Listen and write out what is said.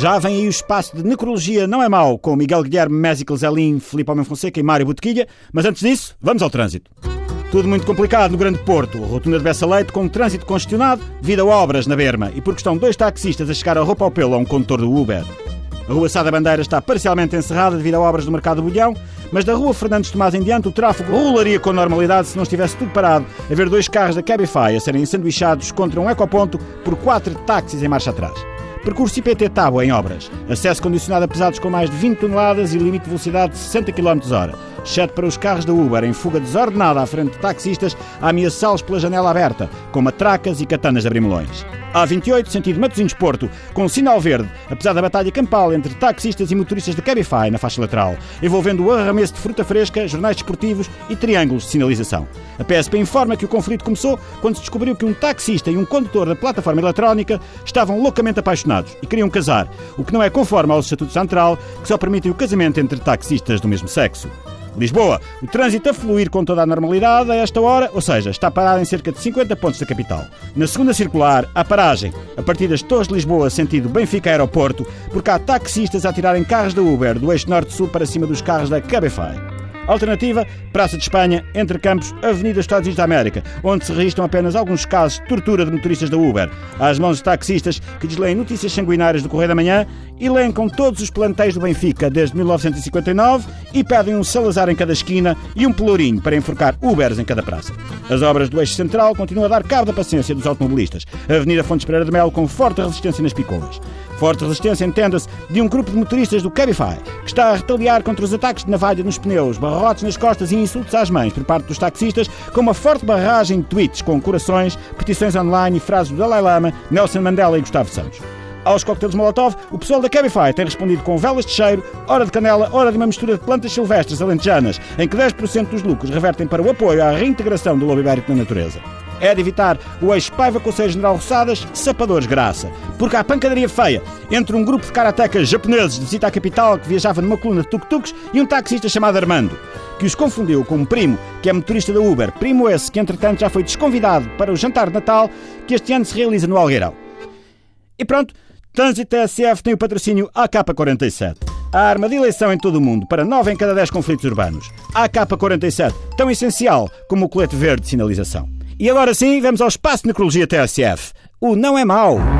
Já vem aí o espaço de necrologia Não é Mau, com Miguel Guilherme, Mésico Zelin, Filipe Homem Fonseca e Mário Botequilha. Mas antes disso, vamos ao trânsito. Tudo muito complicado no Grande Porto. Rotunda de Bessa Leite com trânsito congestionado devido a obras na berma e porque estão dois taxistas a chegar a roupa ao pelo a um condutor do Uber. A Rua Sada Bandeira está parcialmente encerrada devido a obras do Mercado do Bolhão, mas da Rua Fernandes Tomás em diante o tráfego rolaria com normalidade se não estivesse tudo parado a ver dois carros da Cabify a serem sanduichados contra um ecoponto por quatro táxis em marcha atrás. Percurso IPT Tábua em obras. Acesso condicionado a pesados com mais de 20 toneladas e limite de velocidade de 60 km exceto para os carros da Uber em fuga desordenada à frente de taxistas a ameaçá-los pela janela aberta, com matracas e katanas de abrir melões. A28, sentido Matosinhos-Porto, com sinal verde, apesar da batalha campal entre taxistas e motoristas de Cabify na faixa lateral, envolvendo o arremesso de fruta fresca, jornais desportivos e triângulos de sinalização. A PSP informa que o conflito começou quando se descobriu que um taxista e um condutor da plataforma eletrónica estavam loucamente apaixonados e queriam casar, o que não é conforme ao Estatuto Central, que só permitem o casamento entre taxistas do mesmo sexo. Lisboa, o trânsito a fluir com toda a normalidade a esta hora, ou seja, está parado em cerca de 50 pontos da capital. Na segunda circular, a paragem, a partir das Torres de Lisboa, sentido Benfica Aeroporto, porque há taxistas a tirarem carros da Uber do eixo norte-sul para cima dos carros da Cabify. Alternativa, Praça de Espanha, Entre Campos, Avenida Estados Unidos da América, onde se registram apenas alguns casos de tortura de motoristas da Uber, às mãos de taxistas que desleem notícias sanguinárias do Correio da Manhã, elencam todos os plantéis do Benfica desde 1959 e pedem um Salazar em cada esquina e um pelourinho para enforcar Ubers em cada praça. As obras do eixo central continuam a dar cabo da paciência dos automobilistas. A Avenida Fontes Pereira de Melo com forte resistência nas picolas. Forte resistência, entenda-se, de um grupo de motoristas do Cabify, que está a retaliar contra os ataques de navalha nos pneus, barrotes nas costas e insultos às mães por parte dos taxistas, com uma forte barragem de tweets com corações, petições online e frases do Dalai Lama, Nelson Mandela e Gustavo Santos. Aos coquetéis Molotov, o pessoal da Cabify tem respondido com velas de cheiro, hora de canela, hora de uma mistura de plantas silvestres alentejanas, em que 10% dos lucros revertem para o apoio à reintegração do lobo ibérico na natureza é de evitar o ex-paiva Conselho General Roçadas, sapadores graça. Porque há pancadaria feia entre um grupo de karatecas japoneses de visita à capital que viajava numa coluna de tuk-tuks e um taxista chamado Armando, que os confundiu com um primo que é motorista da Uber. Primo esse que, entretanto, já foi desconvidado para o jantar de Natal que este ano se realiza no Algueirão. E pronto, Trânsito TSF tem o patrocínio AK-47. A arma de eleição em todo o mundo para 9 em cada 10 conflitos urbanos. AK-47, tão essencial como o colete verde de sinalização. E agora sim, vamos ao espaço necrologia TSF. O não é mau.